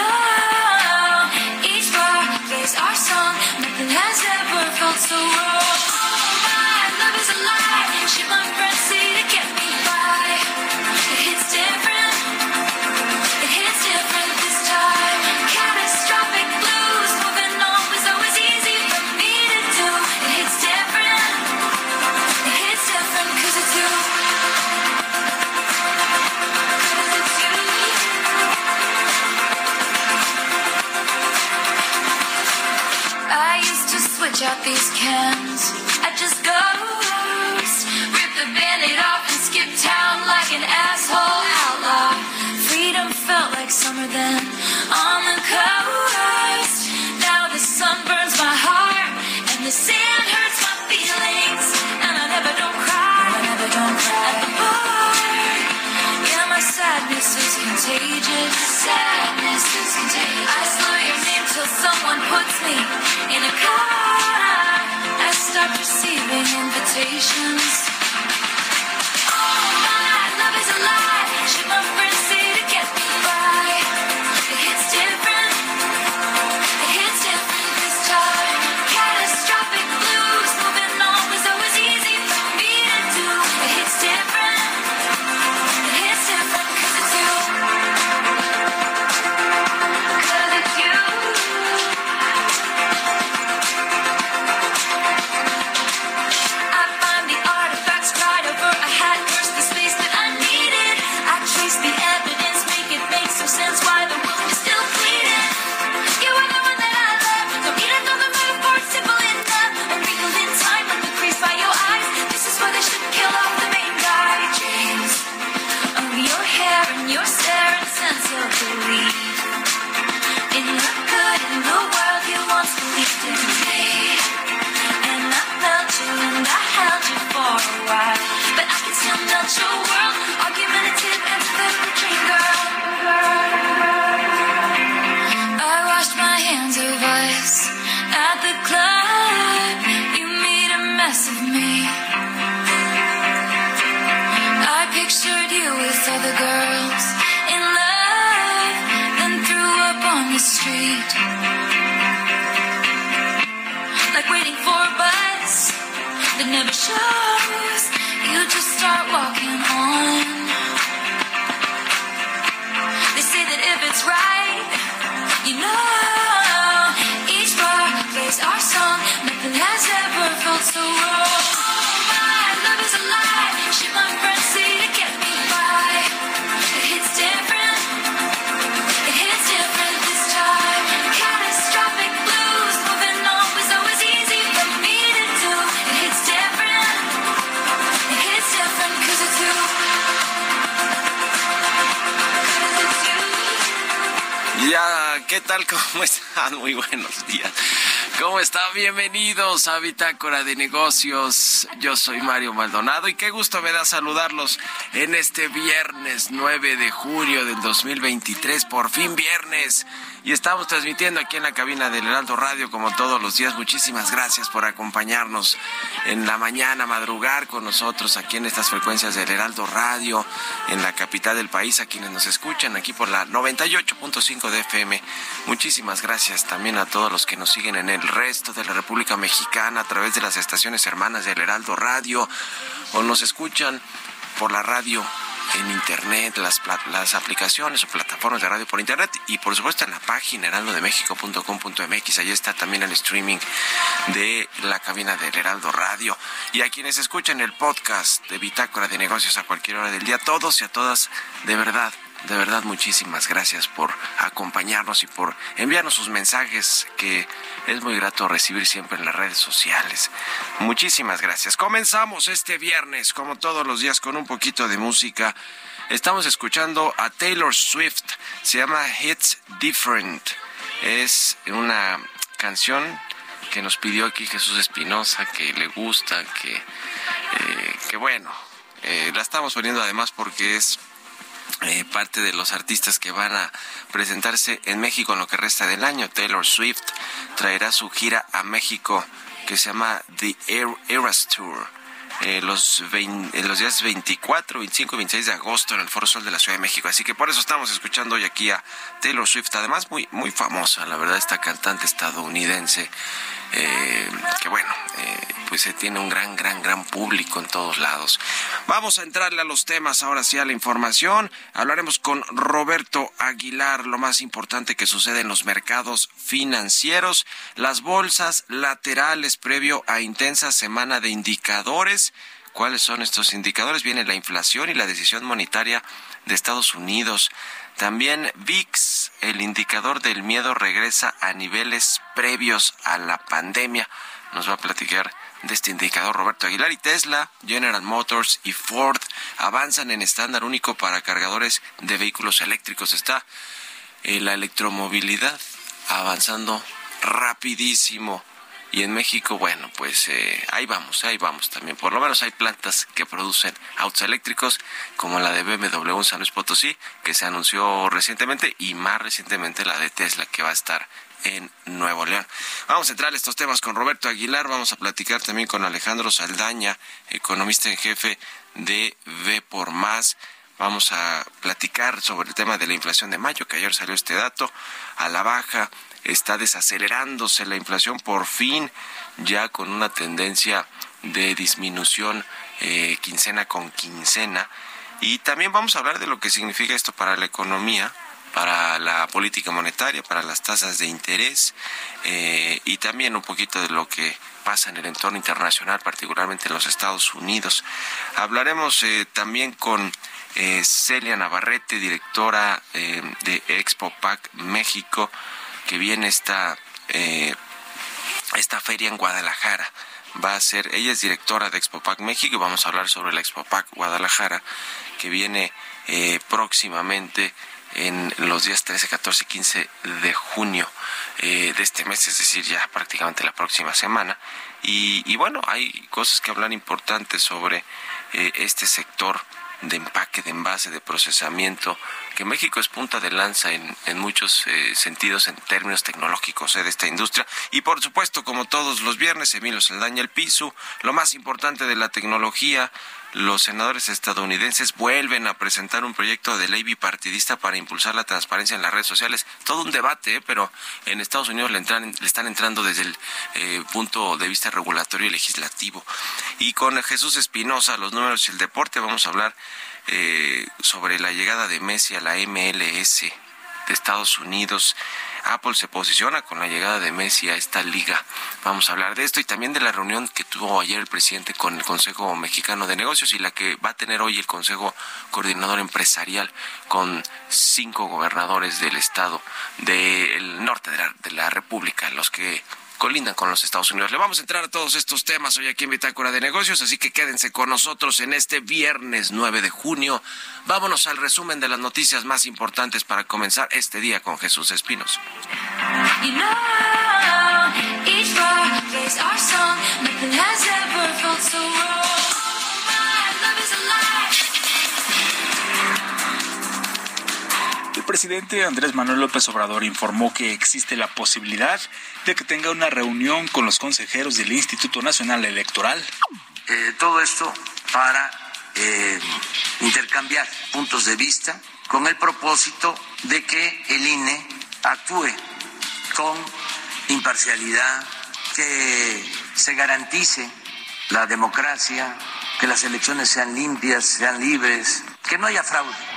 know each bar plays our song, Nothing has ever felt so wrong. leaving invitations. Oh, my love is alive. Ship my friends. bienvenidos a Bitácora de Negocios. Yo soy Mario Maldonado y qué gusto me da saludarlos en este viernes 9 de julio del 2023, por fin viernes y estamos transmitiendo aquí en la cabina del Heraldo Radio como todos los días. Muchísimas gracias por acompañarnos en la mañana, madrugar con nosotros aquí en estas frecuencias del Heraldo Radio, en la capital del país, a quienes nos escuchan aquí por la 98.5 de FM. Muchísimas gracias también a todos los que nos siguen en el resto de la República Mexicana a través de las estaciones hermanas del Heraldo Radio o nos escuchan por la radio en internet, las, las aplicaciones o plataformas de radio por internet y por supuesto en la página heraldodemexico.com.mx. Ahí está también el streaming de la cabina del Heraldo Radio. Y a quienes escuchan el podcast de Bitácora de Negocios a cualquier hora del día, todos y a todas, de verdad, de verdad muchísimas gracias por acompañarnos y por enviarnos sus mensajes que es muy grato recibir siempre en las redes sociales. Muchísimas gracias. Comenzamos este viernes como todos los días con un poquito de música. Estamos escuchando a Taylor Swift. Se llama Hits Different. Es una canción que nos pidió aquí Jesús Espinosa, que le gusta, que, eh, que bueno, eh, la estamos poniendo además porque es eh, parte de los artistas que van a presentarse en México en lo que resta del año. Taylor Swift traerá su gira a México que se llama The Eras Tour. Eh, los, los días 24, 25 y 26 de agosto en el Foro Sol de la Ciudad de México. Así que por eso estamos escuchando hoy aquí a Taylor Swift, además muy, muy famosa, la verdad, esta cantante estadounidense eh, que bueno, eh, pues se tiene un gran, gran, gran público en todos lados. Vamos a entrarle a los temas, ahora sí a la información. Hablaremos con Roberto Aguilar, lo más importante que sucede en los mercados financieros, las bolsas laterales previo a intensa semana de indicadores. ¿Cuáles son estos indicadores? Viene la inflación y la decisión monetaria de Estados Unidos. También VIX, el indicador del miedo, regresa a niveles previos a la pandemia. Nos va a platicar de este indicador Roberto Aguilar y Tesla, General Motors y Ford avanzan en estándar único para cargadores de vehículos eléctricos. Está eh, la electromovilidad avanzando rapidísimo. Y en México, bueno, pues eh, ahí vamos, ahí vamos también. Por lo menos hay plantas que producen autos eléctricos, como la de BMW San Luis Potosí, que se anunció recientemente, y más recientemente la de Tesla, que va a estar en Nuevo León. Vamos a entrar a estos temas con Roberto Aguilar, vamos a platicar también con Alejandro Saldaña, economista en jefe de V por Más. Vamos a platicar sobre el tema de la inflación de mayo, que ayer salió este dato, a la baja está desacelerándose la inflación por fin, ya con una tendencia de disminución eh, quincena con quincena. Y también vamos a hablar de lo que significa esto para la economía, para la política monetaria, para las tasas de interés eh, y también un poquito de lo que pasa en el entorno internacional, particularmente en los Estados Unidos. Hablaremos eh, también con Celia Navarrete, directora de Expo PAC México, que viene esta, eh, esta feria en Guadalajara. Va a ser, ella es directora de Expopac México y vamos a hablar sobre la Expopac Guadalajara que viene eh, próximamente en los días 13, 14 y 15 de junio eh, de este mes, es decir, ya prácticamente la próxima semana. Y, bueno, hay cosas que hablar importantes sobre este sector de empaque, de envase, de procesamiento, que México es punta de lanza en, en muchos eh, sentidos en términos tecnológicos eh, de esta industria. Y por supuesto, como todos los viernes, Emilio Saldaña el piso, lo más importante de la tecnología, los senadores estadounidenses vuelven a presentar un proyecto de ley bipartidista para impulsar la transparencia en las redes sociales. Todo un debate, ¿eh? pero en Estados Unidos le, entran, le están entrando desde el eh, punto de vista regulatorio y legislativo. Y con Jesús Espinosa, los números y el deporte, vamos a hablar eh, sobre la llegada de Messi a la MLS de Estados Unidos. Apple se posiciona con la llegada de Messi a esta liga. Vamos a hablar de esto y también de la reunión que tuvo ayer el presidente con el Consejo Mexicano de Negocios y la que va a tener hoy el Consejo Coordinador Empresarial con cinco gobernadores del estado del norte de la, de la República, los que colindan con los Estados Unidos. Le vamos a entrar a todos estos temas hoy aquí en Bitácora de Negocios, así que quédense con nosotros en este viernes 9 de junio. Vámonos al resumen de las noticias más importantes para comenzar este día con Jesús Espinos. Presidente Andrés Manuel López Obrador informó que existe la posibilidad de que tenga una reunión con los consejeros del Instituto Nacional Electoral. Eh, todo esto para eh, intercambiar puntos de vista con el propósito de que el INE actúe con imparcialidad, que se garantice la democracia, que las elecciones sean limpias, sean libres, que no haya fraude.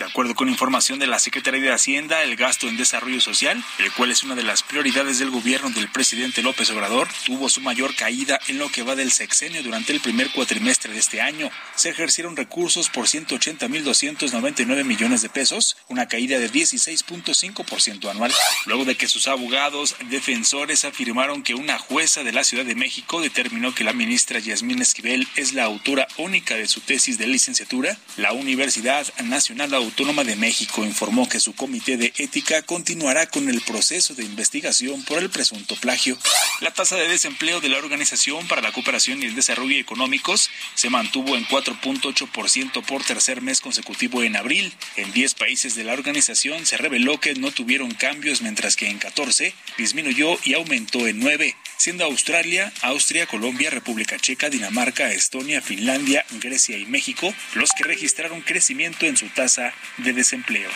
De acuerdo con información de la Secretaría de Hacienda, el gasto en desarrollo social, el cual es una de las prioridades del gobierno del presidente López Obrador, tuvo su mayor caída en lo que va del sexenio durante el primer cuatrimestre de este año. Se ejercieron recursos por 180.299 millones de pesos, una caída de 16.5% anual, luego de que sus abogados defensores afirmaron que una jueza de la Ciudad de México determinó que la ministra Yasmín Esquivel es la autora única de su tesis de licenciatura. La Universidad Nacional Autónoma de México informó que su comité de ética continuará con el proceso de investigación por el presunto plagio. La tasa de desempleo de la Organización para la Cooperación y el Desarrollo Económicos se mantuvo en 4.8% por tercer mes consecutivo en abril. En 10 países de la organización se reveló que no tuvieron cambios, mientras que en 14 disminuyó y aumentó en 9, siendo Australia, Austria, Colombia, República Checa, Dinamarca, Estonia, Finlandia, Grecia y México los que registraron crecimiento en su tasa de desempleo.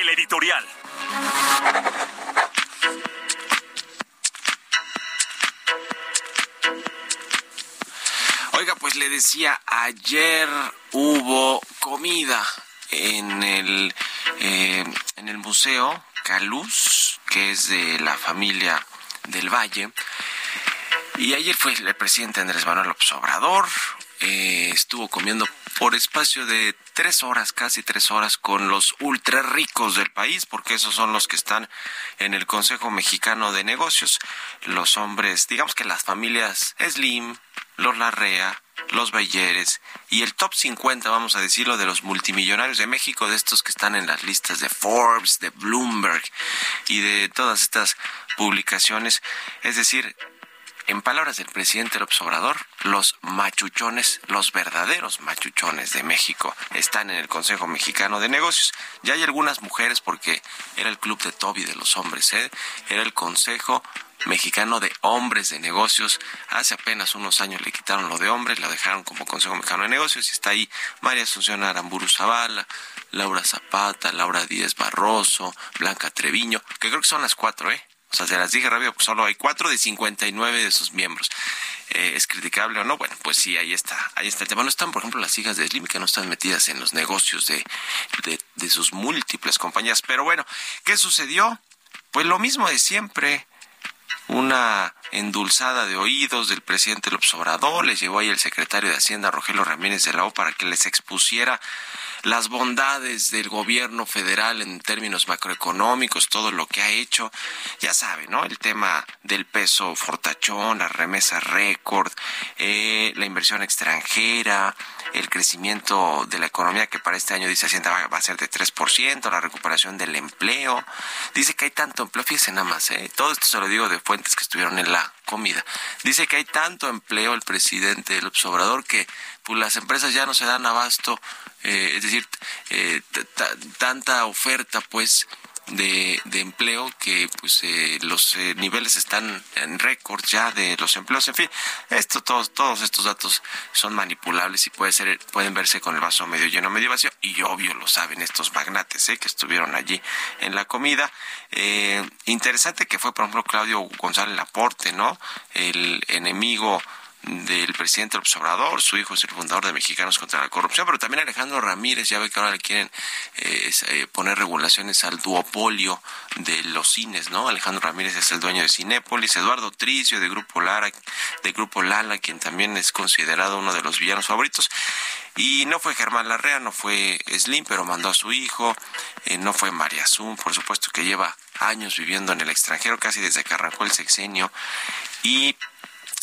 El editorial. Oiga, pues le decía, ayer hubo comida en el, eh, en el Museo Caluz, que es de la familia del Valle. Y ayer fue el presidente Andrés Manuel López Obrador, eh, estuvo comiendo por espacio de tres horas, casi tres horas, con los ultra ricos del país, porque esos son los que están en el Consejo Mexicano de Negocios, los hombres, digamos que las familias Slim, los Larrea, los Belleres y el top 50, vamos a decirlo, de los multimillonarios de México, de estos que están en las listas de Forbes, de Bloomberg y de todas estas publicaciones. Es decir, en palabras del presidente López Obrador, los machuchones, los verdaderos machuchones de México están en el Consejo Mexicano de Negocios. Ya hay algunas mujeres porque era el club de Toby de los hombres, ¿eh? era el Consejo Mexicano de Hombres de Negocios. Hace apenas unos años le quitaron lo de hombres, lo dejaron como Consejo Mexicano de Negocios y está ahí María Asunción Aramburu Zavala, Laura Zapata, Laura Díez Barroso, Blanca Treviño, que creo que son las cuatro, ¿eh? O sea, se las dije rápido, pues solo hay cuatro de 59 de sus miembros. Eh, ¿Es criticable o no? Bueno, pues sí, ahí está, ahí está el tema. No están, por ejemplo, las hijas de Slim, que no están metidas en los negocios de, de, sus múltiples compañías. Pero bueno, ¿qué sucedió? Pues lo mismo de siempre una endulzada de oídos del presidente López Obrador, les llevó ahí el secretario de Hacienda Rogelio Ramírez de la O para que les expusiera las bondades del gobierno federal en términos macroeconómicos, todo lo que ha hecho, ya sabe, ¿no? El tema del peso fortachón, la remesa récord, eh, la inversión extranjera, el crecimiento de la economía que para este año dice Hacienda va, a ser de 3%, la recuperación del empleo. Dice que hay tanto empleo, fíjense nada más, ¿eh? todo esto se lo digo de fuentes que estuvieron en la comida. Dice que hay tanto empleo el presidente del Obrador que pues, las empresas ya no se dan abasto, eh, es decir, eh, tanta oferta pues de, empleo que pues eh, los eh, niveles están en récord ya de los empleos. En fin esto todos todos estos datos son manipulables y puede ser pueden verse con el vaso medio lleno medio vacío. Y obvio lo saben estos magnates ¿eh? que estuvieron allí en la comida. Eh, interesante que fue por ejemplo Claudio González Laporte no el enemigo del presidente López su hijo es el fundador de Mexicanos contra la Corrupción, pero también Alejandro Ramírez, ya ve que ahora le quieren eh, eh, poner regulaciones al duopolio de los cines, ¿no? Alejandro Ramírez es el dueño de Cinépolis, Eduardo Tricio de Grupo Lara, de Grupo Lala, quien también es considerado uno de los villanos favoritos. Y no fue Germán Larrea, no fue Slim, pero mandó a su hijo, eh, no fue María Zoom, por supuesto que lleva años viviendo en el extranjero, casi desde que arrancó el sexenio, y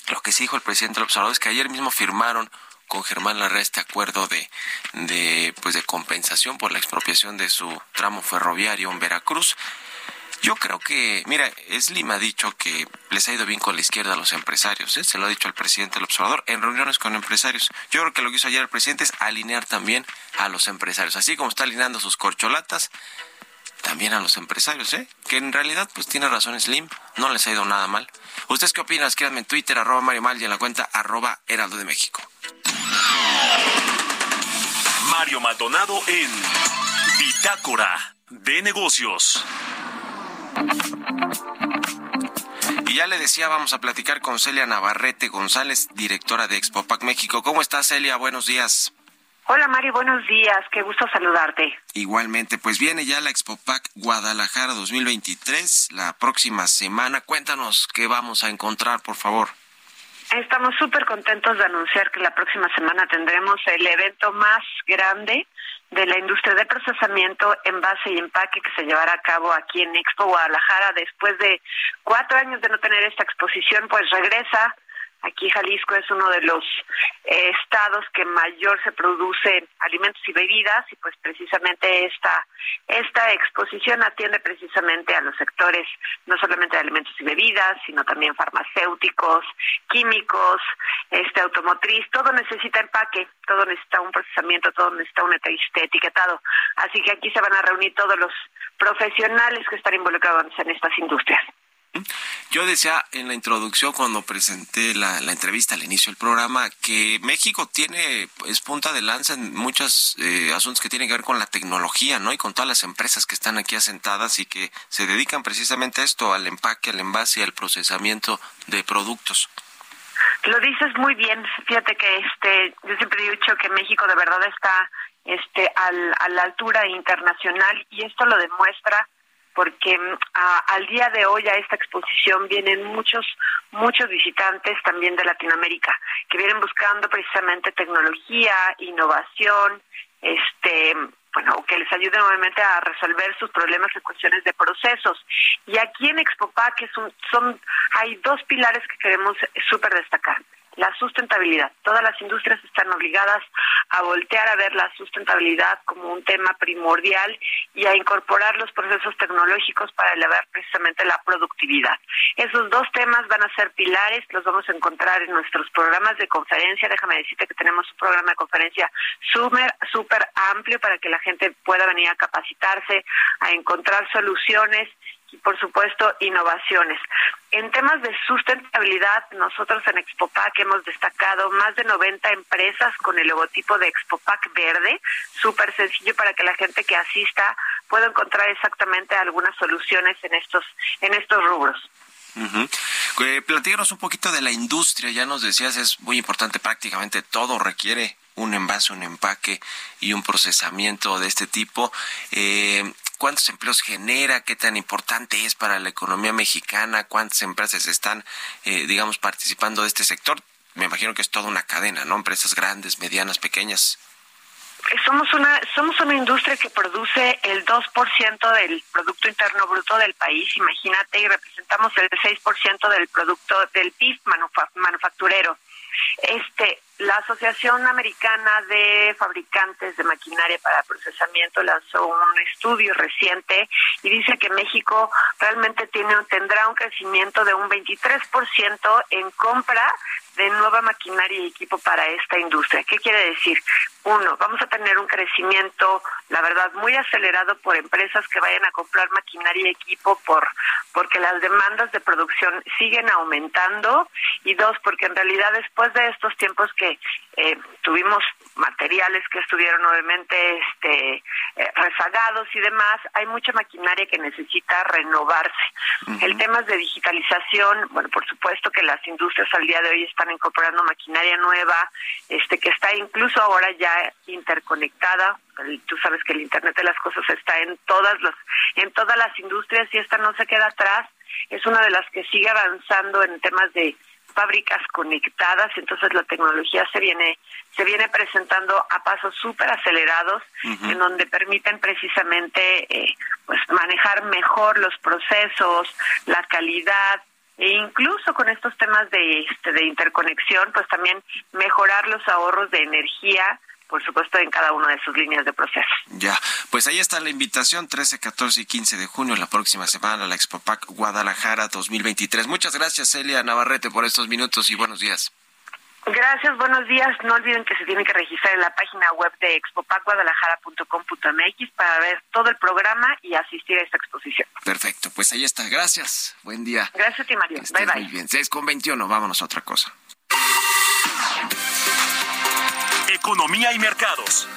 lo que sí dijo el presidente López Obrador es que ayer mismo firmaron con Germán Larrea este acuerdo de, de, pues de compensación por la expropiación de su tramo ferroviario en Veracruz. Yo creo que, mira, Slim ha dicho que les ha ido bien con la izquierda a los empresarios, ¿eh? se lo ha dicho al presidente del observador en reuniones con empresarios. Yo creo que lo que hizo ayer el presidente es alinear también a los empresarios, así como está alineando sus corcholatas, también a los empresarios, ¿eh? Que en realidad, pues tiene razón Slim, no les ha ido nada mal. ¿Ustedes qué opinan? Escríbanme en Twitter, arroba Mario Mal y en la cuenta arroba Heraldo de México. Mario Maldonado en Bitácora de Negocios. Y ya le decía, vamos a platicar con Celia Navarrete González, directora de Expopac México. ¿Cómo estás, Celia? Buenos días. Hola Mario, buenos días, qué gusto saludarte. Igualmente, pues viene ya la Expopac Guadalajara 2023 la próxima semana. Cuéntanos qué vamos a encontrar, por favor. Estamos súper contentos de anunciar que la próxima semana tendremos el evento más grande de la industria de procesamiento, envase y empaque que se llevará a cabo aquí en Expo Guadalajara. Después de cuatro años de no tener esta exposición, pues regresa Aquí Jalisco es uno de los eh, estados que mayor se produce alimentos y bebidas y pues precisamente esta esta exposición atiende precisamente a los sectores no solamente de alimentos y bebidas, sino también farmacéuticos, químicos, este automotriz, todo necesita empaque, todo necesita un procesamiento, todo necesita un etiquetado. Así que aquí se van a reunir todos los profesionales que están involucrados en estas industrias. Yo decía en la introducción cuando presenté la, entrevista al inicio del programa que México tiene es punta de lanza en muchos eh, asuntos que tienen que ver con la tecnología, ¿no? Y con todas las empresas que están aquí asentadas y que se dedican precisamente a esto, al empaque, al envase y al procesamiento de productos. Lo dices muy bien. Fíjate que este yo siempre he dicho que México de verdad está este a la altura internacional y esto lo demuestra porque mm, al día de hoy a esta exposición vienen muchos muchos visitantes también de Latinoamérica que vienen buscando precisamente tecnología, innovación, este bueno, que les ayude nuevamente a resolver sus problemas en cuestiones de procesos. Y aquí en Expopac son, son hay dos pilares que queremos súper destacar la sustentabilidad. Todas las industrias están obligadas a voltear a ver la sustentabilidad como un tema primordial y a incorporar los procesos tecnológicos para elevar precisamente la productividad. Esos dos temas van a ser pilares, los vamos a encontrar en nuestros programas de conferencia. Déjame decirte que tenemos un programa de conferencia súper super amplio para que la gente pueda venir a capacitarse, a encontrar soluciones por supuesto innovaciones. En temas de sustentabilidad, nosotros en Expopac hemos destacado más de 90 empresas con el logotipo de Expopac verde, súper sencillo para que la gente que asista pueda encontrar exactamente algunas soluciones en estos en estos rubros. Uh Platícanos un poquito de la industria, ya nos decías, es muy importante, prácticamente todo requiere un envase, un empaque y un procesamiento de este tipo. Eh, cuántos empleos genera, qué tan importante es para la economía mexicana, cuántas empresas están, eh, digamos, participando de este sector. Me imagino que es toda una cadena, ¿no? Empresas grandes, medianas, pequeñas. Somos una somos una industria que produce el 2% del producto interno bruto del país, imagínate, y representamos el 6% del producto del PIB manufacturero. Este, la Asociación Americana de Fabricantes de Maquinaria para Procesamiento lanzó un estudio reciente y dice que México realmente tiene tendrá un crecimiento de un 23% en compra de nueva maquinaria y equipo para esta industria. ¿Qué quiere decir? Uno, vamos a tener un crecimiento, la verdad, muy acelerado por empresas que vayan a comprar maquinaria y equipo por porque las demandas de producción siguen aumentando y dos, porque en realidad después de estos tiempos que eh, tuvimos materiales que estuvieron obviamente este, eh, rezagados y demás, hay mucha maquinaria que necesita renovarse. El tema de digitalización, bueno, por supuesto que las industrias al día de hoy están incorporando maquinaria nueva, este que está incluso ahora ya interconectada. Tú sabes que el Internet de las cosas está en todas las en todas las industrias y esta no se queda atrás. Es una de las que sigue avanzando en temas de fábricas conectadas, entonces la tecnología se viene se viene presentando a pasos súper acelerados en donde permiten precisamente eh, pues manejar mejor los procesos, la calidad e incluso con estos temas de este, de interconexión pues también mejorar los ahorros de energía por supuesto, en cada una de sus líneas de proceso. Ya, pues ahí está la invitación, 13, 14 y 15 de junio, la próxima semana, la Expopac Guadalajara 2023. Muchas gracias, Celia Navarrete, por estos minutos y buenos días. Gracias, buenos días. No olviden que se tienen que registrar en la página web de expopacguadalajara.com.mx para ver todo el programa y asistir a esta exposición. Perfecto, pues ahí está. Gracias. Buen día. Gracias a ti, Mario. bye, bye. Muy bien. 6 con 21, vámonos a otra cosa. Economía y mercados.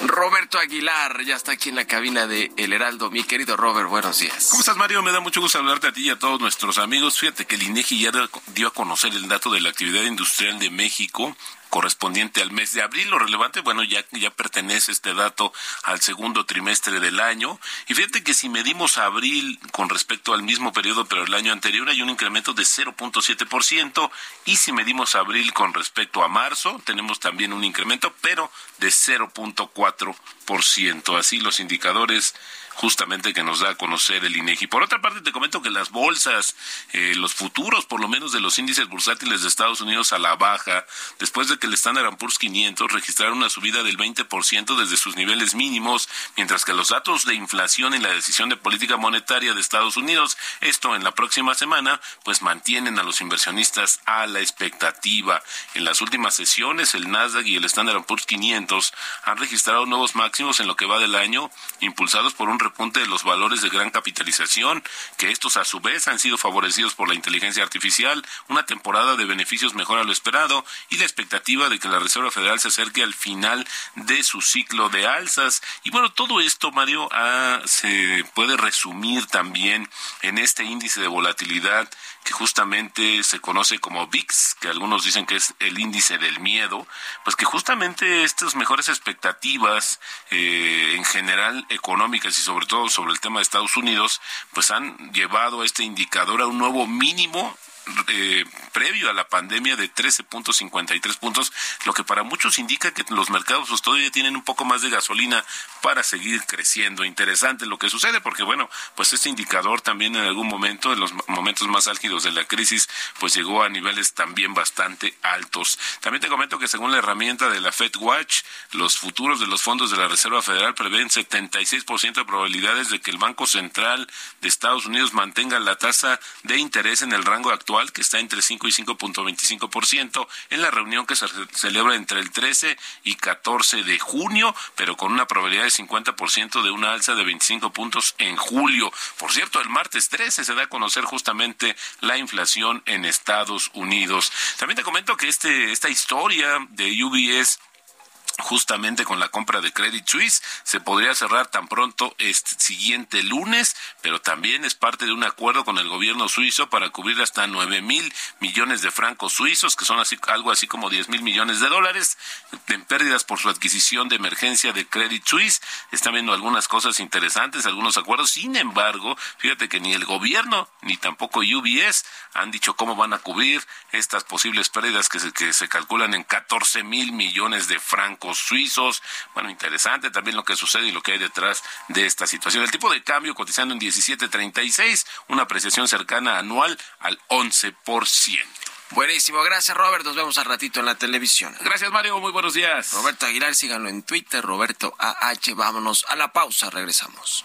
Roberto Aguilar ya está aquí en la cabina de El Heraldo. Mi querido Robert, buenos días. ¿Cómo estás, Mario? Me da mucho gusto hablarte a ti y a todos nuestros amigos. Fíjate que el INEGI ya dio a conocer el dato de la actividad industrial de México correspondiente al mes de abril. Lo relevante, bueno, ya, pertenece este dato al segundo trimestre del año. Y fíjate que si medimos abril con respecto al mismo periodo, pero el año anterior, hay un incremento de 0.7%. Y si medimos abril con respecto a marzo, tenemos también un incremento, pero de 0.4%. Así los indicadores justamente que nos da a conocer el INEGI. Por otra parte, te comento que las bolsas, eh, los futuros, por lo menos de los índices bursátiles de Estados Unidos a la baja, después de que el Standard Poor's 500 registraron una subida del 20% desde sus niveles mínimos, mientras que los datos de inflación y la decisión de política monetaria de Estados Unidos, esto en la próxima semana, pues mantienen a los inversionistas a la expectativa. En las últimas sesiones, el Nasdaq y el Standard Poor's 500 han registrado nuevos máximos en lo que va del año, impulsados por un repunte de los valores de gran capitalización, que estos a su vez han sido favorecidos por la inteligencia artificial, una temporada de beneficios mejor a lo esperado y la expectativa de que la Reserva Federal se acerque al final de su ciclo de alzas. Y bueno, todo esto, Mario, ah, se puede resumir también en este índice de volatilidad que justamente se conoce como VIX, que algunos dicen que es el índice del miedo, pues que justamente estas mejores expectativas eh, en general económicas y sobre todo sobre el tema de Estados Unidos, pues han llevado a este indicador a un nuevo mínimo eh, previo a la pandemia de 13.53 puntos, lo que para muchos indica que los mercados pues, todavía tienen un poco más de gasolina para seguir creciendo. Interesante lo que sucede porque bueno, pues este indicador también en algún momento, en los momentos más álgidos de la crisis, pues llegó a niveles también bastante altos. También te comento que según la herramienta de la Fed Watch, los futuros de los fondos de la Reserva Federal prevén 76% de probabilidades de que el Banco Central de Estados Unidos mantenga la tasa de interés en el rango actual que está entre 5 y 5.25% en la reunión que se celebra entre el 13 y 14 de junio, pero con una probabilidad de 50% de una alza de 25 puntos en julio. Por cierto, el martes 13 se da a conocer justamente la inflación en Estados Unidos. También te comento que este esta historia de UBS justamente con la compra de Credit Suisse. Se podría cerrar tan pronto este siguiente lunes, pero también es parte de un acuerdo con el gobierno suizo para cubrir hasta nueve mil millones de francos suizos, que son así, algo así como diez mil millones de dólares, en pérdidas por su adquisición de emergencia de Credit Suisse. Están viendo algunas cosas interesantes, algunos acuerdos. Sin embargo, fíjate que ni el gobierno ni tampoco UBS han dicho cómo van a cubrir estas posibles pérdidas que se, que se calculan en 14 mil millones de francos suizos. Bueno, interesante también lo que sucede y lo que hay detrás de esta situación. El tipo de cambio cotizando en 17.36, una apreciación cercana anual al 11%. Buenísimo, gracias Robert, nos vemos al ratito en la televisión. Gracias Mario, muy buenos días. Roberto Aguilar, síganlo en Twitter, Roberto AH, vámonos a la pausa, regresamos.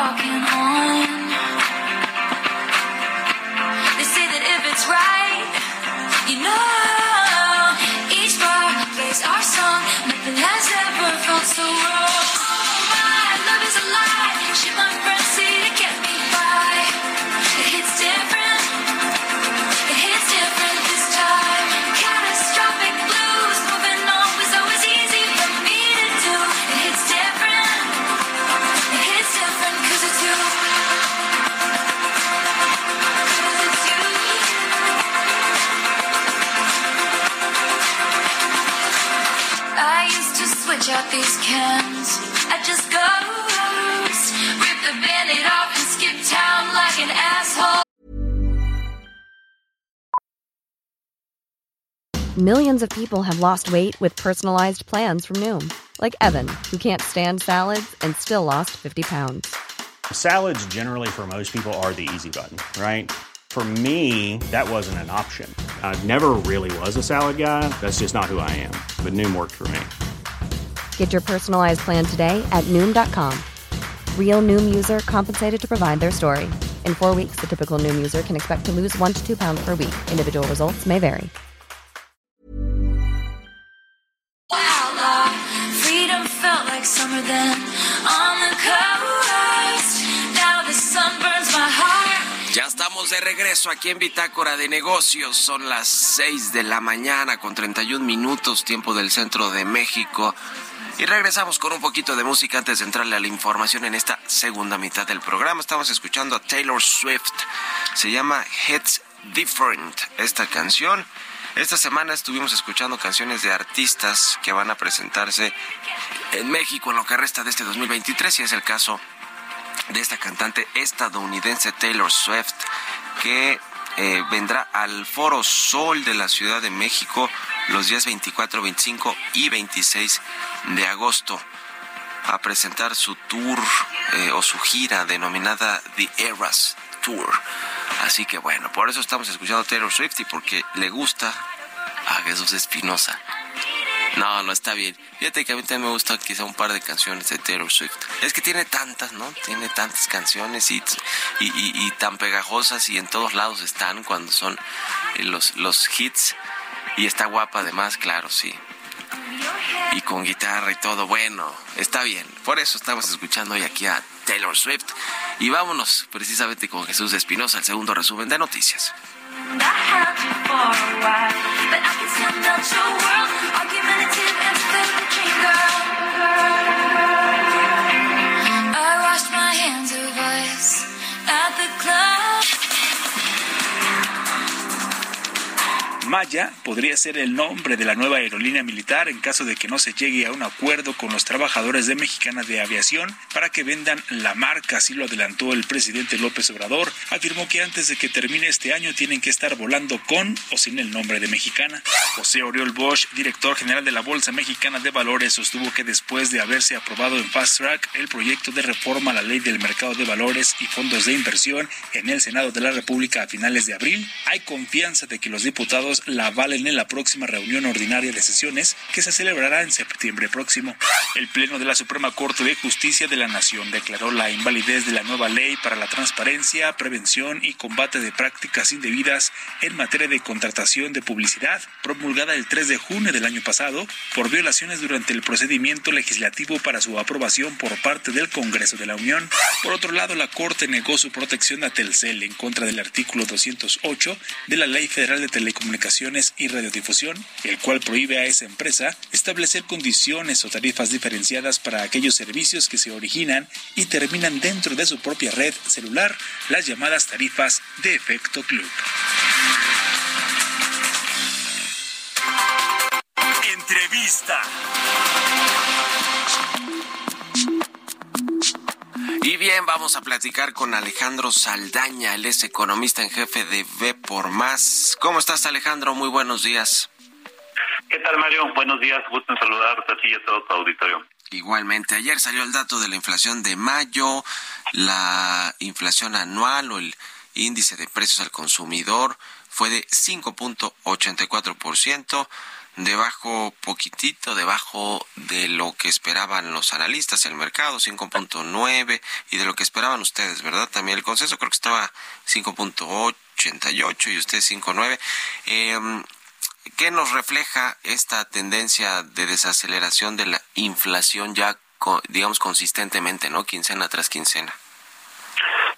Walking on. They say that if it's right, you know, each bar plays our song. Nothing has ever felt so wrong. Oh, my love is a lie. Shit, my front these cans. I just ghost, rip the band-aid off and skip town like an asshole. Millions of people have lost weight with personalized plans from Noom, like Evan, who can't stand salads and still lost 50 pounds. Salads, generally, for most people, are the easy button, right? For me, that wasn't an option. I never really was a salad guy. That's just not who I am. But Noom worked for me. Get your personalized plan today at Noom.com. Real Noom user compensated to provide their story. In four weeks, the typical Noom user can expect to lose one to two pounds per week. Individual results may vary. Outlaw, freedom felt like summer then on the coast. Now the sun burns my heart. Ya estamos de regreso aquí en Bitácora de Negocios. Son las 6 de la mañana con 31 minutos, tiempo del centro de México. Y regresamos con un poquito de música antes de entrarle a la información en esta segunda mitad del programa. Estamos escuchando a Taylor Swift. Se llama Hits Different esta canción. Esta semana estuvimos escuchando canciones de artistas que van a presentarse en México en lo que resta de este 2023 y es el caso de esta cantante estadounidense Taylor Swift que eh, vendrá al Foro Sol de la Ciudad de México los días 24, 25 y 26 de agosto a presentar su tour eh, o su gira denominada The Eras Tour. Así que bueno, por eso estamos escuchando a Taylor Swift y porque le gusta a Jesús Espinosa. No, no está bien. Fíjate que a mí también me gusta quizá un par de canciones de Taylor Swift. Es que tiene tantas, ¿no? Tiene tantas canciones y, y, y- tan pegajosas y en todos lados están cuando son eh, los, los hits. Y está guapa además, claro, sí. Y con guitarra y todo, bueno, está bien. Por eso estamos escuchando hoy aquí a Taylor Swift. Y vámonos precisamente con Jesús Espinosa, el segundo resumen de noticias. construct your world. Argumentative. Maya podría ser el nombre de la nueva aerolínea militar en caso de que no se llegue a un acuerdo con los trabajadores de Mexicana de Aviación para que vendan la marca, así lo adelantó el presidente López Obrador. Afirmó que antes de que termine este año tienen que estar volando con o sin el nombre de Mexicana. José Oriol Bosch, director general de la Bolsa Mexicana de Valores, sostuvo que después de haberse aprobado en Fast Track el proyecto de reforma a la ley del mercado de valores y fondos de inversión en el Senado de la República a finales de abril, hay confianza de que los diputados la avalen en la próxima reunión ordinaria de sesiones que se celebrará en septiembre próximo. El Pleno de la Suprema Corte de Justicia de la Nación declaró la invalidez de la nueva ley para la transparencia, prevención y combate de prácticas indebidas en materia de contratación de publicidad, promulgada el 3 de junio del año pasado por violaciones durante el procedimiento legislativo para su aprobación por parte del Congreso de la Unión. Por otro lado, la Corte negó su protección a Telcel en contra del artículo 208 de la Ley Federal de Telecomunicaciones y Radiodifusión, el cual prohíbe a esa empresa establecer condiciones o tarifas diferenciadas para aquellos servicios que se originan y terminan dentro de su propia red celular, las llamadas tarifas de efecto club. Entrevista. Bien, vamos a platicar con Alejandro Saldaña, él es economista en jefe de V por Más. ¿Cómo estás, Alejandro? Muy buenos días. ¿Qué tal, Mario? Buenos días, gusto en saludarte a ti y a todo tu auditorio. Igualmente, ayer salió el dato de la inflación de mayo, la inflación anual o el índice de precios al consumidor fue de 5.84%, debajo poquitito, debajo de lo que esperaban los analistas, el mercado 5.9 y de lo que esperaban ustedes, ¿verdad? También el consenso creo que estaba 5.88 y ustedes 5.9. Eh, ¿Qué nos refleja esta tendencia de desaceleración de la inflación ya, digamos, consistentemente, ¿no? Quincena tras quincena.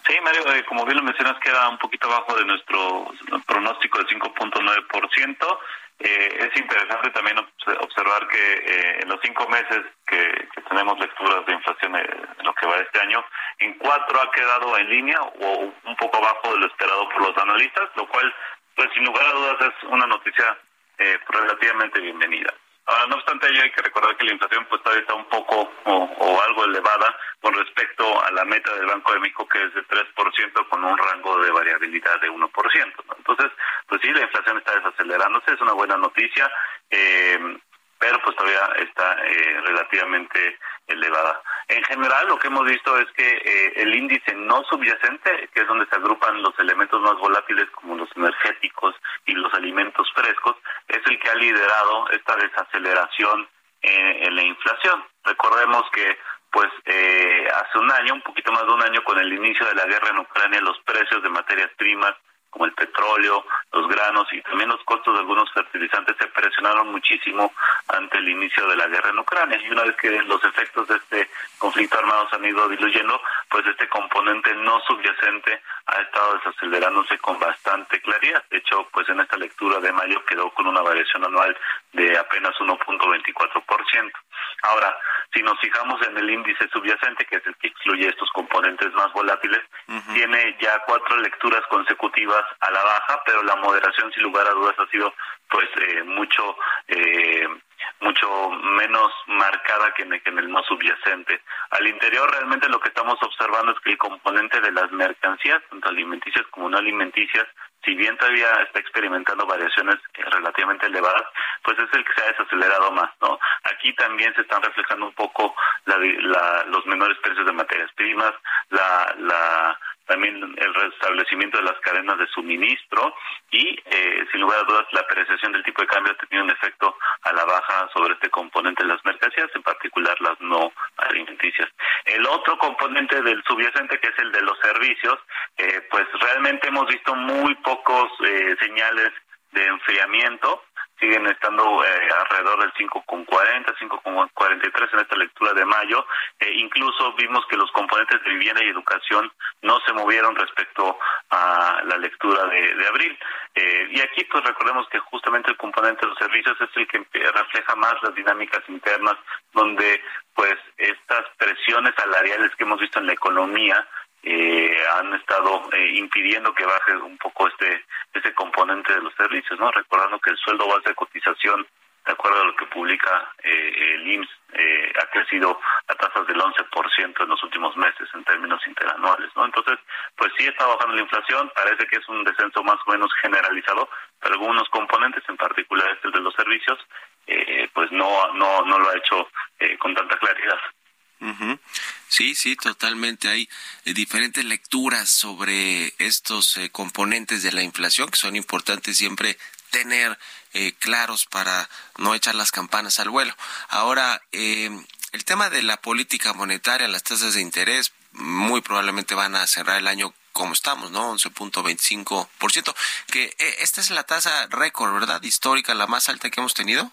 Sí, Mario, eh, como bien lo mencionas, queda un poquito abajo de nuestro pronóstico de 5.9%. Eh, es interesante también obs- observar que eh, en los cinco meses que, que tenemos lecturas de inflación eh, en lo que va este año, en cuatro ha quedado en línea o un poco abajo de lo esperado por los analistas, lo cual, pues sin lugar a dudas, es una noticia eh, relativamente bienvenida. Ahora, no obstante hay que recordar que la inflación pues todavía está un poco o, algo elevada con respecto a la meta del Banco de México que es de 3% con un rango de variabilidad de 1%. Entonces, pues sí, la inflación está desacelerándose, es una buena noticia. Eh, pero pues todavía está eh, relativamente elevada. En general, lo que hemos visto es que eh, el índice no subyacente, que es donde se agrupan los elementos más volátiles como los energéticos y los alimentos frescos, es el que ha liderado esta desaceleración en la inflación. Recordemos que pues eh, hace un año, un poquito más de un año, con el inicio de la guerra en Ucrania, los precios de materias primas como el petróleo, los granos y también los costos de algunos fertilizantes se presionaron muchísimo ante el inicio de la guerra en Ucrania. Y una vez que los efectos de este conflicto armado se han ido diluyendo, pues este componente no subyacente ha estado desacelerándose con bastante claridad. De hecho, pues en esta lectura de mayo quedó con una variación anual de apenas 1.24%. Ahora, si nos fijamos en el índice subyacente, que es el que excluye estos componentes más volátiles, tiene ya cuatro lecturas consecutivas a la baja, pero la moderación, sin lugar a dudas, ha sido pues eh, mucho eh, mucho menos marcada que en, el, que en el no subyacente. Al interior realmente lo que estamos observando es que el componente de las mercancías, tanto alimenticias como no alimenticias, si bien todavía está experimentando variaciones eh, relativamente elevadas, pues es el que se ha desacelerado más, ¿no? Aquí también se están reflejando un poco los menores precios de materias primas, la, la también el restablecimiento de las cadenas de suministro y, eh, sin lugar a dudas, la apreciación del tipo de cambio ha tenido un efecto a la baja sobre este componente de las mercancías, en particular las no alimenticias. El otro componente del subyacente, que es el de los servicios, eh, pues realmente hemos visto muy pocos eh, señales de enfriamiento siguen estando eh, alrededor del 5,40, 5,43 en esta lectura de mayo. Eh, incluso vimos que los componentes de vivienda y educación no se movieron respecto a la lectura de, abril. Eh, y aquí pues recordemos que justamente el componente de los servicios es el que refleja más las dinámicas internas, donde pues estas presiones salariales que hemos visto en la economía eh, han estado eh, impidiendo que baje un poco este ese componente de los servicios, ¿no? Recordando que el sueldo base de cotización, de acuerdo a lo que publica eh, el IMSS, eh, ha crecido a tasas del 11% en los últimos meses en términos interanuales, ¿no? Entonces, pues sí está bajando la inflación, parece que es un descenso más o menos generalizado, pero algunos componentes, en particular este de los servicios, pues no, no, no lo ha hecho con tanta claridad. Sí, sí, totalmente. Hay eh, diferentes lecturas sobre estos eh, componentes de la inflación que son importantes siempre tener eh, claros para no echar las campanas al vuelo. Ahora, el tema de la política monetaria, las tasas de interés, muy probablemente van a cerrar el año como estamos, ¿no? 11.25%, que esta es la tasa récord, ¿verdad? Histórica, la más alta que hemos tenido.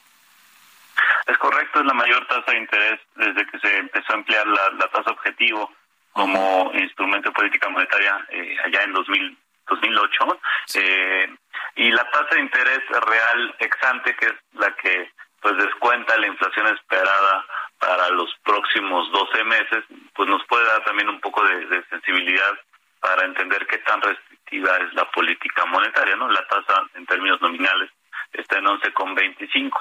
Es correcto, es la mayor tasa de interés desde que se empezó a emplear la, tasa objetivo como instrumento de política monetaria eh, allá en 2000, 2008. Eh, y la tasa de interés real exante, que es la que pues descuenta la inflación esperada para los próximos 12 meses, pues nos puede dar también un poco de, de sensibilidad para entender qué tan restrictiva es la política monetaria, ¿no? La tasa en términos nominales está en 11,25.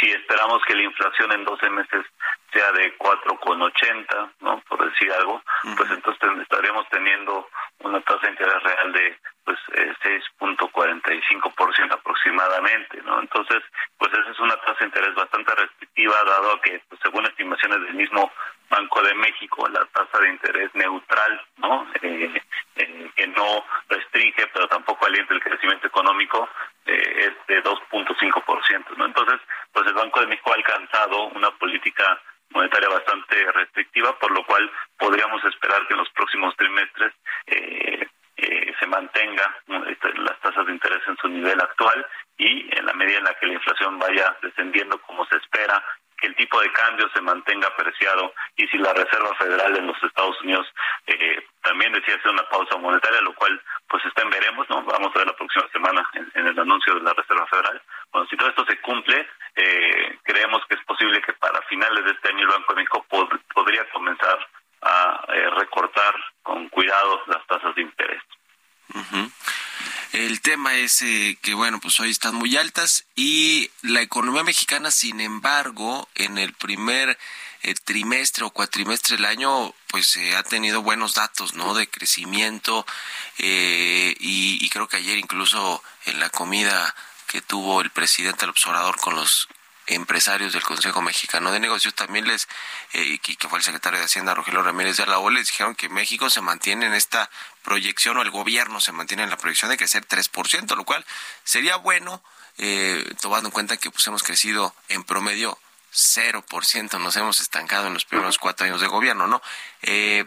Si esperamos que la inflación en 12 meses sea de 4,80, ¿no? Por decir algo, pues entonces estaríamos teniendo una tasa de interés real de pues eh, 6.45% aproximadamente, ¿no? Entonces, pues esa es una tasa de interés bastante restrictiva dado que pues, según estimaciones del mismo Banco de México, la tasa de interés neutral, ¿no? Eh, eh, que no restringe, pero tampoco alienta el crecimiento económico, eh, es de 2.5%, ¿no? Entonces, pues el Banco de México ha alcanzado una política monetaria bastante restrictiva, por lo cual podríamos esperar que en los próximos trimestres eh, se mantenga este, las tasas de interés en su nivel actual y en la medida en la que la inflación vaya descendiendo como se espera que el tipo de cambio se mantenga apreciado y si la Reserva Federal de los Estados Unidos eh, también decía hacer una pausa monetaria, lo cual pues está en veremos, ¿no? Vamos a ver la próxima semana en, el anuncio de la Reserva Federal. Bueno, si todo esto se cumple, eh, creemos que es posible que para finales de este año el Banco de México podría comenzar a eh, recortar con cuidado las tasas de interés. El tema es eh, que, bueno, pues hoy están muy altas y la economía mexicana, sin embargo, en el primer eh, trimestre o cuatrimestre del año, pues ha tenido buenos datos, ¿no? De crecimiento y, y, creo que ayer incluso en la comida que tuvo el presidente el observador con los empresarios del Consejo Mexicano de Negocios también les, eh, que fue el secretario de Hacienda Rogelio Ramírez de la O, les dijeron que México se mantiene en esta proyección o el gobierno se mantiene en la proyección de crecer 3%, lo cual sería bueno, eh, tomando en cuenta que pues hemos crecido en promedio 0%, nos hemos estancado en los primeros cuatro años de gobierno, ¿no? Eh,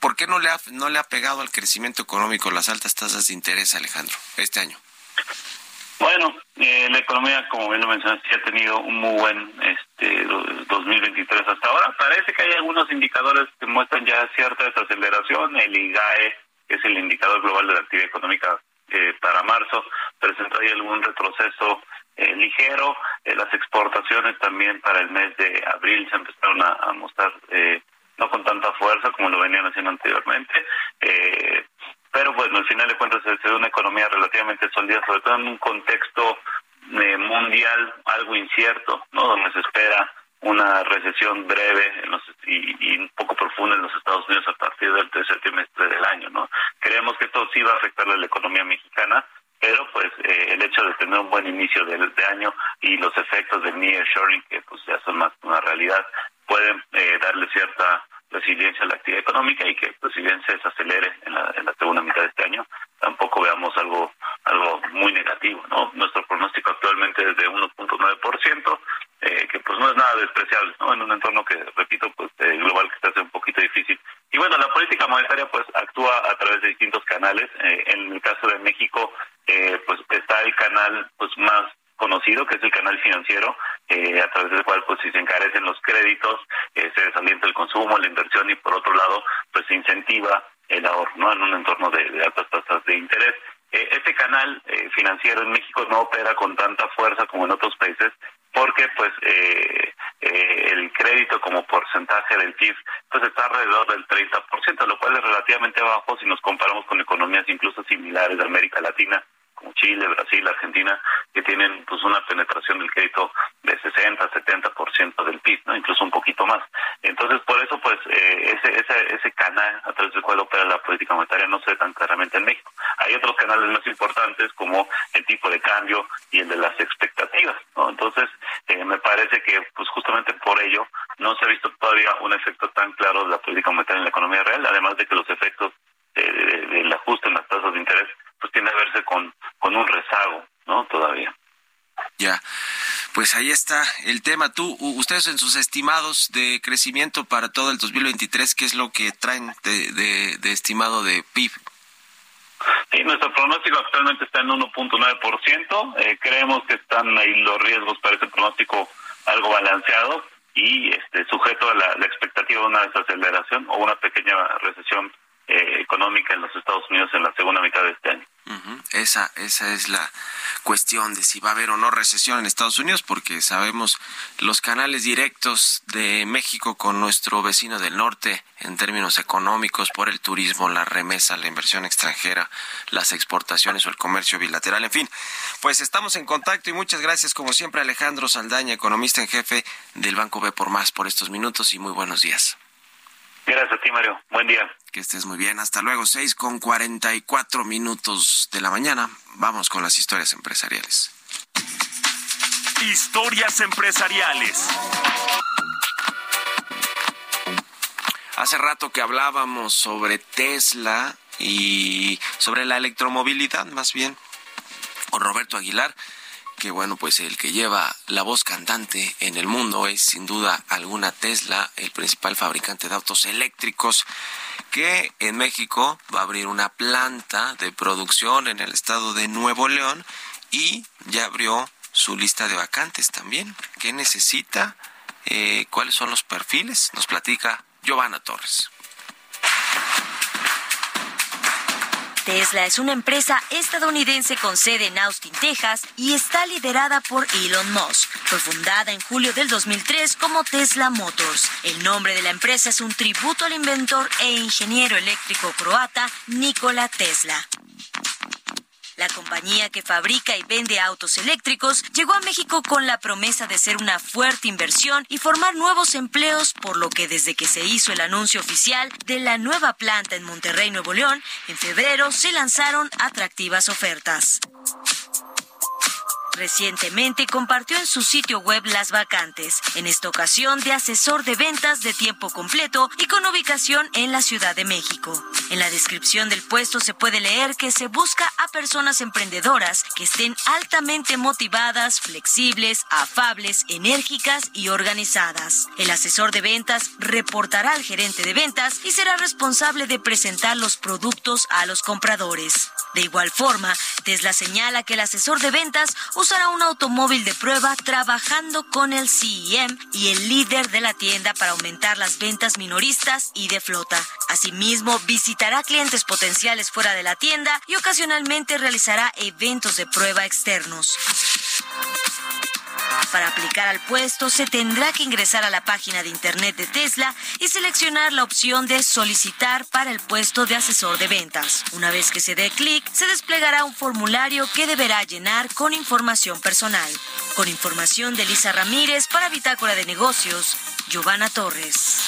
¿Por qué no le, ha, no le ha pegado al crecimiento económico las altas tasas de interés, Alejandro, este año? Bueno, eh, la economía, como bien lo mencionaste, ha tenido un muy buen este 2023 hasta ahora. Parece que hay algunos indicadores que muestran ya cierta desaceleración. El IGAE, que es el indicador global de la actividad económica eh, para marzo, presentó ahí algún retroceso eh, ligero. las exportaciones también para el mes de abril se empezaron a, a mostrar no con tanta fuerza como lo venían haciendo anteriormente. Eh, pero bueno, al final de cuentas es una economía relativamente sólida, sobre todo en un contexto eh, mundial algo incierto, ¿no? Donde se espera una recesión breve y, un poco profunda en los Estados Unidos a partir del tercer trimestre del año, ¿no? Creemos que esto sí va a afectar a la economía mexicana, pero pues eh, el hecho de tener un buen inicio de, año y los efectos del nearshoring, que pues ya son más una realidad, pueden eh, darle cierta resiliencia a la actividad económica y que pues, si bien se desacelere en la, en la segunda mitad de este año, tampoco veamos algo algo muy negativo. no Nuestro pronóstico actualmente es de 1.9%, eh, que pues no es nada despreciable, ¿no? en un entorno que, repito, pues eh, global que se hace un poquito difícil. Y bueno, la política monetaria pues actúa a través de distintos canales. Eh, en el caso de México, eh, pues está el canal pues más conocido, que es el canal financiero, eh, a través del cual pues si se encarecen los créditos, eh, se desalienta el consumo, la inversión y por otro lado pues se incentiva el ahorro, ¿no? En un entorno de, altas tasas de interés. Eh, este canal eh, financiero en México no opera con tanta fuerza como en otros países porque pues eh, eh, el crédito como porcentaje del PIB pues está alrededor del 30%, lo cual es relativamente bajo si nos comparamos con economías incluso similares de América Latina como Chile, Brasil, Argentina, que tienen pues una penetración del crédito de 60, 70% del PIB, ¿no? incluso un poquito más. Entonces, por eso, pues, eh, ese, ese, ese canal a través del cual opera la política monetaria no se ve tan claramente en México. Hay otros canales más importantes como el tipo de cambio y el de las expectativas, ¿no? Entonces, eh, me parece que, pues, justamente por ello, no se ha visto todavía un efecto tan claro de la política monetaria en la economía real, además de que los efectos del ajuste en las tasas de interés pues tiene que verse con, con un rezago, ¿no? Todavía. Ya. Pues ahí está el tema. Tú, ustedes en sus estimados de crecimiento para todo el 2023, ¿qué es lo que traen de, de, estimado de PIB? Sí, nuestro pronóstico actualmente está en 1.9%. Eh, creemos que están ahí los riesgos para ese pronóstico algo balanceado y este sujeto a la, la expectativa de una desaceleración o una pequeña recesión eh, económica en los Estados Unidos en la segunda mitad de este año. Esa, esa es la cuestión de si va a haber o no recesión en Estados Unidos, porque sabemos los canales directos de México con nuestro vecino del norte en términos económicos por el turismo, la remesa, la inversión extranjera, las exportaciones o el comercio bilateral, en fin. Pues estamos en contacto y muchas gracias como siempre Alejandro Saldaña, economista en jefe del Banco B por más por estos minutos y muy buenos días. Gracias a ti, Mario. Buen día. Que estés muy bien. Hasta luego. Seis con cuarenta y cuatro minutos de la mañana. Vamos con las historias empresariales. Historias empresariales. Hace rato que hablábamos sobre Tesla y sobre la electromovilidad, más bien, con Roberto Aguilar que bueno, pues el que lleva la voz cantante en el mundo es sin duda alguna Tesla, el principal fabricante de autos eléctricos, que en México va a abrir una planta de producción en el estado de Nuevo León y ya abrió su lista de vacantes también. ¿Qué necesita? Eh, ¿Cuáles son los perfiles? Nos platica Giovanna Torres. Tesla es una empresa estadounidense con sede en Austin, Texas, y está liderada por Elon Musk. Fue fundada en julio del 2003 como Tesla Motors. El nombre de la empresa es un tributo al inventor e ingeniero eléctrico croata Nikola Tesla. La compañía que fabrica y vende autos eléctricos llegó a México con la promesa de ser una fuerte inversión y formar nuevos empleos, por lo que desde que se hizo el anuncio oficial de la nueva planta en Monterrey, Nuevo León, en febrero se lanzaron atractivas ofertas. Recientemente compartió en su sitio web las vacantes, en esta ocasión de asesor de ventas de tiempo completo y con ubicación en la Ciudad de México. En la descripción del puesto se puede leer que se busca a personas emprendedoras que estén altamente motivadas, flexibles, afables, enérgicas y organizadas. El asesor de ventas reportará al gerente de ventas y será responsable de presentar los productos a los compradores. De igual forma, Tesla señala que el asesor de ventas usará un automóvil de prueba trabajando con el CEM y el líder de la tienda para aumentar las ventas minoristas y de flota. Asimismo, visitará clientes potenciales fuera de la tienda y ocasionalmente realizará eventos de prueba externos. Para aplicar al puesto se tendrá que ingresar a la página de internet de Tesla y seleccionar la opción de solicitar para el puesto de asesor de ventas. Una vez que se dé clic, se desplegará un formulario que deberá llenar con información personal. Con información de Lisa Ramírez para Bitácora de Negocios, Giovanna Torres.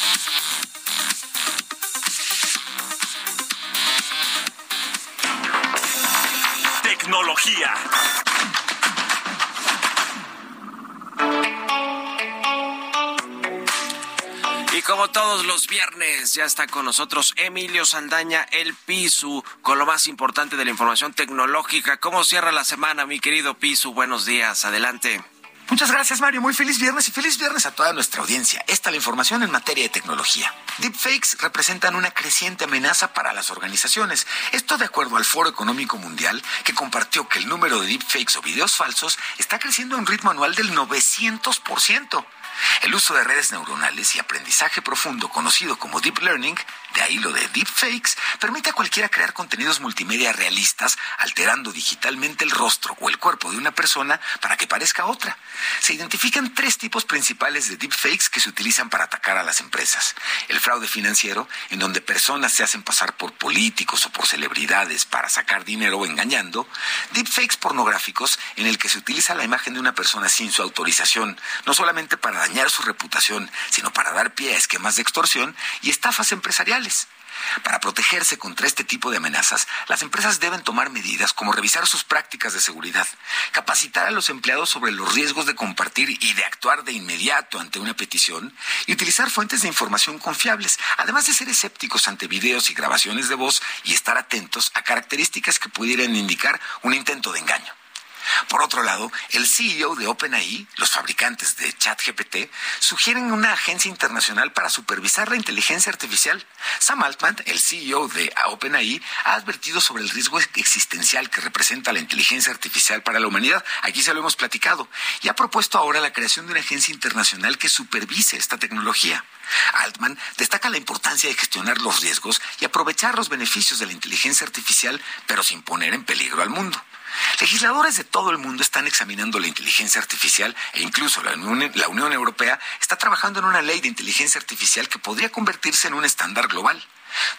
Tecnología. Como todos los viernes, ya está con nosotros Emilio Saldaña, el Pisu, con lo más importante de la información tecnológica. ¿Cómo cierra la semana, mi querido Pisu? Buenos días, adelante. Muchas gracias, Mario. Muy feliz viernes y feliz viernes a toda nuestra audiencia. Esta es la información en materia de tecnología. Deepfakes representan una creciente amenaza para las organizaciones. Esto de acuerdo al Foro Económico Mundial, que compartió que el número de deepfakes o videos falsos está creciendo a un ritmo anual del 900%. El uso de redes neuronales y aprendizaje profundo, conocido como deep learning, de ahí lo de deepfakes, permite a cualquiera crear contenidos multimedia realistas, alterando digitalmente el rostro o el cuerpo de una persona para que parezca otra. Se identifican tres tipos principales de deepfakes que se utilizan para atacar a las empresas. El fraude financiero, en donde personas se hacen pasar por políticos o por celebridades para sacar dinero engañando. Deepfakes pornográficos, en el que se utiliza la imagen de una persona sin su autorización, no solamente para dañar su reputación, sino para dar pie a esquemas de extorsión y estafas empresariales. Para protegerse contra este tipo de amenazas, las empresas deben tomar medidas como revisar sus prácticas de seguridad, capacitar a los empleados sobre los riesgos de compartir y de actuar de inmediato ante una petición y utilizar fuentes de información confiables, además de ser escépticos ante videos y grabaciones de voz y estar atentos a características que pudieran indicar un intento de engaño. Por otro lado, el CEO de OpenAI, los fabricantes de ChatGPT, sugieren una agencia internacional para supervisar la inteligencia artificial. Sam Altman, el CEO de OpenAI, ha advertido sobre el riesgo existencial que representa la inteligencia artificial para la humanidad. Aquí se lo hemos platicado. Y ha propuesto ahora la creación de una agencia internacional que supervise esta tecnología. Altman destaca la importancia de gestionar los riesgos y aprovechar los beneficios de la inteligencia artificial, pero sin poner en peligro al mundo. Legisladores de todo el mundo están examinando la inteligencia artificial e incluso la Unión, Europea está trabajando en una ley de inteligencia artificial que podría convertirse en un estándar global.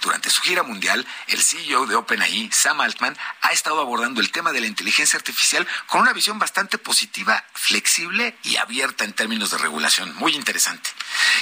Durante su gira mundial, el CEO de OpenAI, Sam Altman, ha estado abordando el tema de la inteligencia artificial con una visión bastante positiva, flexible y abierta en términos de regulación. Muy interesante.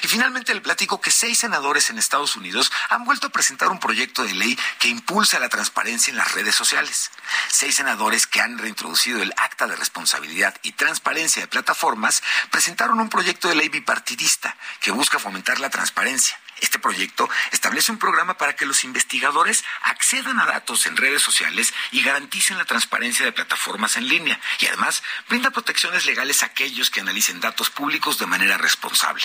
Y finalmente le platico que seis senadores en Estados Unidos han vuelto a presentar un proyecto de ley que impulsa la transparencia en las redes sociales. Seis senadores que han reintroducido el acta de responsabilidad y transparencia de plataformas presentaron un proyecto de ley bipartidista que busca fomentar la transparencia. Este proyecto establece un programa para que los investigadores accedan a datos en redes sociales y garanticen la transparencia de plataformas en línea y además brinda protecciones legales a aquellos que analicen datos públicos de manera responsable.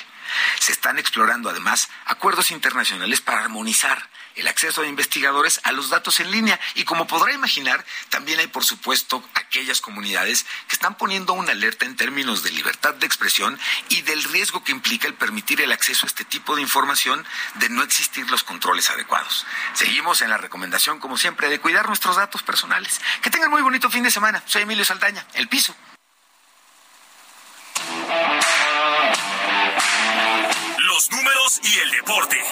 Se están explorando además acuerdos internacionales para armonizar el acceso de investigadores a los datos en línea. Y como podrá imaginar, también hay, por supuesto, aquellas comunidades que están poniendo una alerta en términos de libertad de expresión y del riesgo que implica el permitir el acceso a este tipo de información de no existir los controles adecuados. Seguimos en la recomendación, como siempre, de cuidar nuestros datos personales. Que tengan muy bonito fin de semana. Soy Emilio Saldaña, El Piso. Los números y el deporte.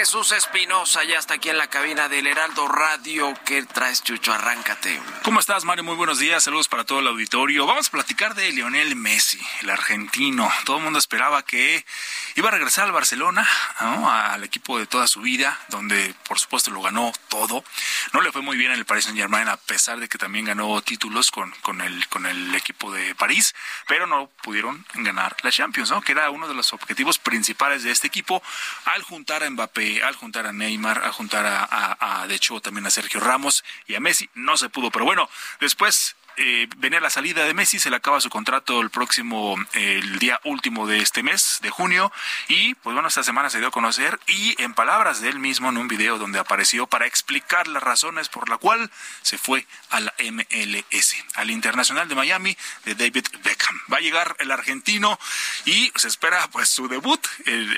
Jesús Espinosa ya está aquí en la cabina del Heraldo Radio. ¿Qué traes, Chucho? Arráncate. ¿Cómo estás, Mario? Muy buenos días. Saludos para todo el auditorio. Vamos a platicar de Lionel Messi, el argentino. Todo el mundo esperaba que iba a regresar al Barcelona, al equipo de toda su vida, donde por supuesto lo ganó todo. No le fue muy bien en el Paris Saint Germain, a pesar de que también ganó títulos con, con, el, con el equipo de París, pero no pudieron ganar la Champions, ¿no? que era uno de los objetivos principales de este equipo al juntar a Mbappé al juntar a Neymar, a juntar a, de hecho también a Sergio Ramos y a Messi, no se pudo, pero bueno, después eh, venía la salida de Messi, se le acaba su contrato el próximo, el día último de este mes, de junio, y pues bueno, esta semana se dio a conocer y en palabras de él mismo en un video donde apareció para explicar las razones por la cual se fue a la MLS, al Internacional de Miami de David Beckham. Va a llegar el argentino y se espera pues su debut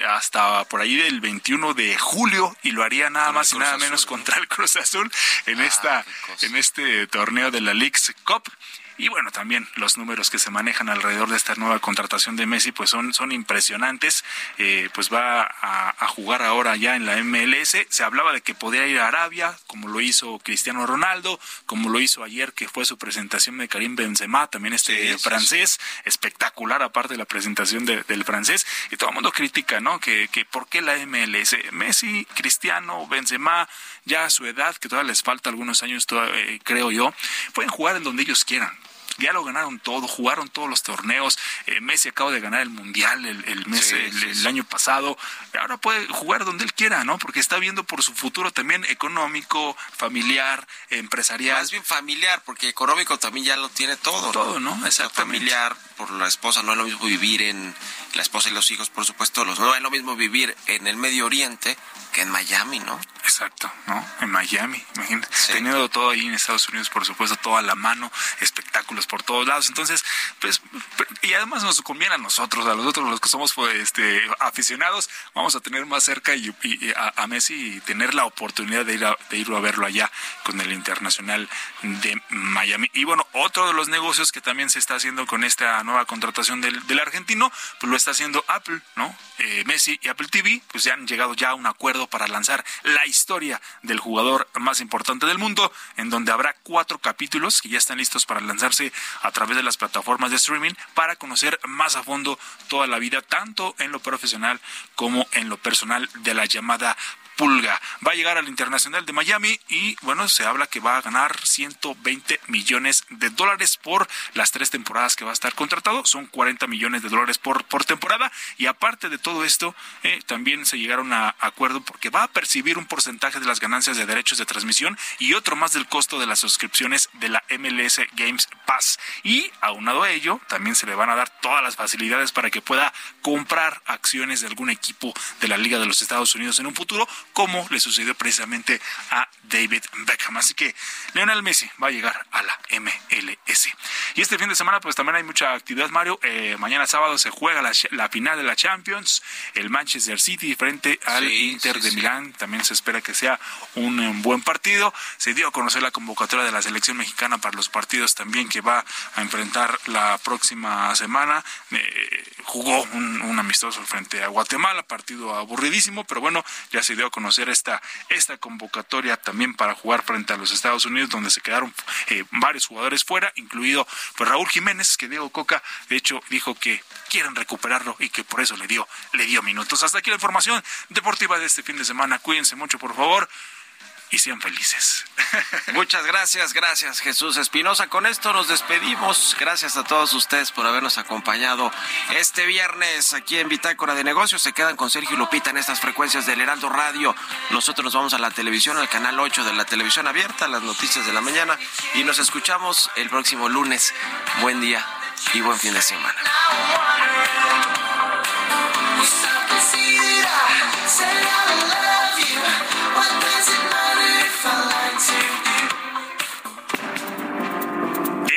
hasta por ahí del 21 de julio y lo haría nada más y nada menos contra el Cruz Azul en ah, esta en este torneo de la Leagues Cup up y bueno, también los números que se manejan alrededor de esta nueva contratación de Messi pues son, son impresionantes. Eh, pues va a, jugar ahora ya en la MLS. Se hablaba de que podía ir a Arabia, como lo hizo Cristiano Ronaldo, como lo hizo ayer que fue su presentación de Karim Benzema, también este francés, espectacular aparte de la presentación del francés. Y todo el mundo critica, ¿no? Que, que por qué la MLS. Messi, Cristiano, Benzema, ya a su edad, que todavía les falta algunos años, eh, creo yo, pueden jugar en donde ellos quieran ya lo ganaron todo, jugaron todos los torneos. Eh, Messi acaba de ganar el Mundial el, mes, el, año pasado. Ahora puede jugar donde él quiera, ¿no? Porque está viendo por su futuro también económico, familiar, empresarial. Más bien familiar, porque económico también ya lo tiene todo. Todo, ¿no? Exactamente. familiar, por la esposa, no es lo mismo vivir en la esposa y los hijos, por supuesto, los no es lo mismo vivir en el Medio Oriente que en Miami, ¿no? Exacto, ¿no? En Miami, imagínate. Teniendo todo ahí en Estados Unidos, por supuesto, todo a la mano, espectáculos por todos lados. Entonces, pues, y además nos conviene a nosotros, a nosotros los que somos pues, este, aficionados, vamos a tener más cerca y, a, Messi y tener la oportunidad de ir, a, de ir a verlo allá con el Internacional de Miami. Y bueno, otro de los negocios que también se está haciendo con esta nueva contratación del, del argentino, pues lo está haciendo Apple, ¿no? Eh, Messi y Apple TV, pues ya han llegado ya a un acuerdo para lanzar la historia del jugador más importante del mundo, en donde habrá cuatro capítulos que ya están listos para lanzarse a través de las plataformas de streaming para conocer más a fondo toda la vida, tanto en lo profesional como en lo personal de la llamada Pulga. Va a llegar al Internacional de Miami y bueno, se habla que va a ganar 120 millones de dólares por las tres temporadas que va a estar contratado. Son 40 millones de dólares por, por temporada y aparte de todo esto, eh, también se llegaron a acuerdo porque va a percibir un porcentaje de las ganancias de derechos de transmisión y otro más del costo de las suscripciones de la MLS Games Pass. Y aunado a ello, también se le van a dar todas las facilidades para que pueda comprar acciones de algún equipo de la Liga de los Estados Unidos en un futuro como le sucedió precisamente a David Beckham. Así que Lionel Messi va a llegar a la MLS. Y este fin de semana pues también hay mucha actividad, Mario. Eh, mañana sábado se juega la, final de la Champions, el Manchester City frente al Inter de Milán. También se espera que sea un, buen partido. Se dio a conocer la convocatoria de la selección mexicana para los partidos también que va a enfrentar la próxima semana. Eh, jugó un, un amistoso frente a Guatemala, partido aburridísimo, pero bueno, ya se dio a conocer esta, esta convocatoria también para jugar frente a los Estados Unidos, donde se quedaron eh, varios jugadores fuera, incluido pues, Raúl Jiménez, que Diego Coca, de hecho, dijo que quieren recuperarlo y que por eso le dio, le dio minutos. Hasta aquí la información deportiva de este fin de semana. Cuídense mucho, por favor y sean felices. Muchas gracias, gracias Jesús Espinosa. Con esto nos despedimos. Gracias a todos ustedes por habernos acompañado este viernes aquí en Bitácora de Negocios. Se quedan con Sergio Lupita en estas frecuencias del Heraldo Radio. Nosotros nos vamos a la televisión, al canal 8 de la televisión abierta, las noticias de la mañana y nos escuchamos el próximo lunes. Buen día y buen fin de semana.